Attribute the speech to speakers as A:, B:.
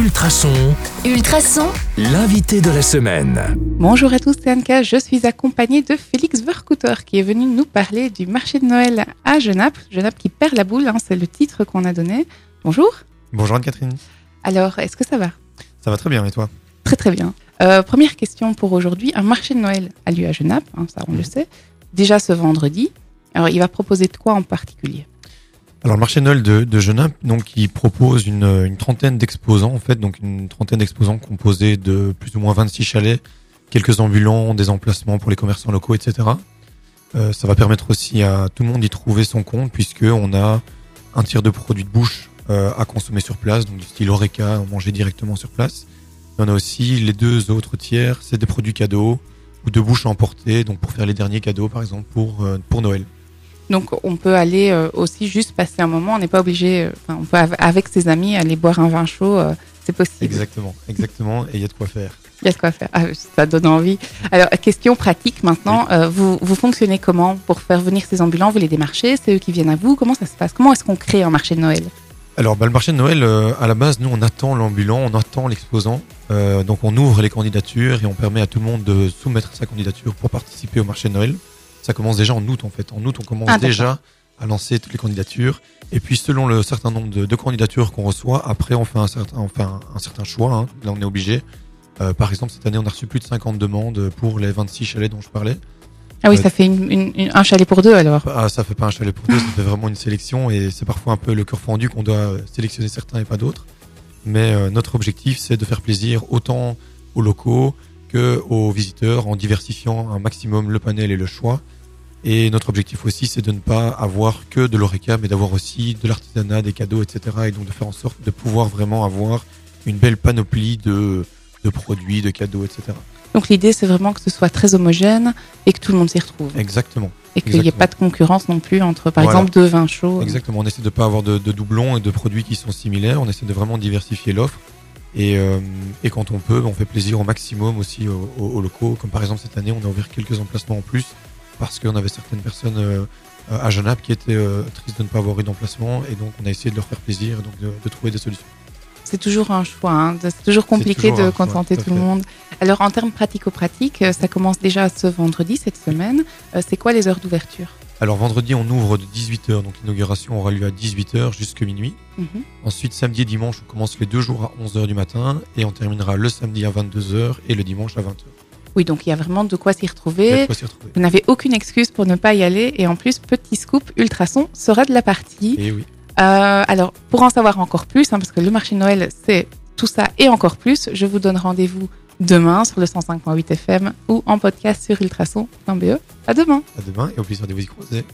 A: Ultrason,
B: Ultrason,
A: l'invité de la semaine.
C: Bonjour à tous, c'est Anka. Je suis accompagnée de Félix Vercouter qui est venu nous parler du marché de Noël à Genappe. Genappe qui perd la boule, hein, c'est le titre qu'on a donné. Bonjour.
D: Bonjour Anne-Catherine.
C: Alors, est-ce que ça va?
D: Ça va très bien et toi?
C: Très très bien. Euh, première question pour aujourd'hui. Un marché de Noël a lieu à Genappe, hein, ça on le sait. Déjà ce vendredi. Alors, il va proposer de quoi en particulier?
D: Alors le marché Noël de, de Genappe, donc il propose une, une trentaine d'exposants en fait, donc une trentaine d'exposants composés de plus ou moins 26 chalets, quelques ambulants, des emplacements pour les commerçants locaux, etc. Euh, ça va permettre aussi à tout le monde d'y trouver son compte puisque on a un tiers de produits de bouche euh, à consommer sur place, donc du style Oreca, manger directement sur place. On a aussi les deux autres tiers, c'est des produits cadeaux ou de bouche à emporter, donc pour faire les derniers cadeaux par exemple pour, euh, pour Noël.
C: Donc, on peut aller euh, aussi juste passer un moment. On n'est pas obligé, euh, on peut av- avec ses amis aller boire un vin chaud. euh, c'est possible.
D: Exactement, exactement, et il y a de quoi faire.
C: Il y a de quoi faire. Ah, ça donne envie. Alors, question pratique maintenant. Vous, vous fonctionnez comment pour faire venir ces ambulants? Vous les démarchez? C'est eux qui viennent à vous Comment ça se passe? Comment est-ce qu'on crée un marché de Noël?
D: Alors, bah, le marché de Noël, euh, à la base, nous, on attend l'ambulant, on attend l'exposant. Euh, donc, on ouvre les candidatures et on permet à tout le monde de soumettre sa candidature pour participer au marché de Noël. Ça commence déjà en août, en fait. En août, on commence
C: Ah,
D: déjà à lancer toutes les candidatures. Et puis, selon le certain nombre de, de candidatures qu'on reçoit, après, on fait un certain, on fait un, un certain choix. hein. Là, on est obligé. Euh, par exemple, cette année, on a reçu plus de 50 demandes pour les 26 chalets dont je parlais.
C: Ah oui,
D: Ouais.
C: ça fait une- une- une- un chalet pour deux alors.
D: Ah, ça fait pas un chalet pour deux, ça fait vraiment une sélection et c'est parfois un peu le cœur fendu qu'on doit euh, sélectionner certains et pas d'autres. Mais euh, notre objectif, c'est de faire plaisir autant aux locaux que aux visiteurs en diversifiant un maximum le panel et le choix. Et notre objectif aussi, c'est de ne pas avoir que de l'oreca, mais d'avoir aussi de l'artisanat, des cadeaux, etc. Et donc de faire en sorte de pouvoir vraiment avoir une belle panoplie de, de produits, de cadeaux, etc.
C: Donc, l'idée, c'est vraiment que ce soit très homogène et que tout le monde s'y retrouve.
D: Exactement.
C: Et qu'il n'y ait pas de concurrence non plus entre, par
D: Voilà.
C: exemple, deux vins chauds.
D: Exactement, on essaie de pas avoir de, de doublons et de produits qui sont similaires, on essaie de vraiment diversifier l'offre. Et, euh, et quand on peut, on fait plaisir au maximum aussi aux, aux- aux locaux. Comme par exemple cette année, on a ouvert quelques emplacements en plus parce qu'on avait certaines personnes euh, à Genappe qui étaient euh, tristes de ne pas avoir eu d'emplacement et donc on a essayé de leur faire plaisir et donc de, de trouver des solutions.
C: C'est toujours un choix. hein. C'est toujours compliqué
D: toujours
C: de
D: choix,
C: contenter
D: tout
C: tout le monde. Alors, en termes pratico-pratiques, ça commence déjà ce vendredi, cette semaine. C'est quoi les heures d'ouverture?
D: Alors vendredi, on ouvre de 18h, donc l'inauguration aura lieu à 18h jusqu'à minuit.
C: Mhm.
D: Ensuite, samedi et dimanche, on commence les deux jours à 11h du matin et on terminera le samedi à 22h et le dimanche à 20h.
C: Oui, donc il y a vraiment
D: de quoi s'y retrouver.
C: Vous n'avez aucune excuse pour ne pas y aller. Et en plus, petit scoop, Ultrason sera de la partie.
D: Et oui.
C: Euh, alors, pour en savoir encore plus, hein, parce que le marché de Noël, c'est tout ça et encore plus, je vous donne rendez-vous demain sur le 105.8 FM ou en podcast sur ultrason.be. À demain
D: À demain et au plaisir de vous y croiser.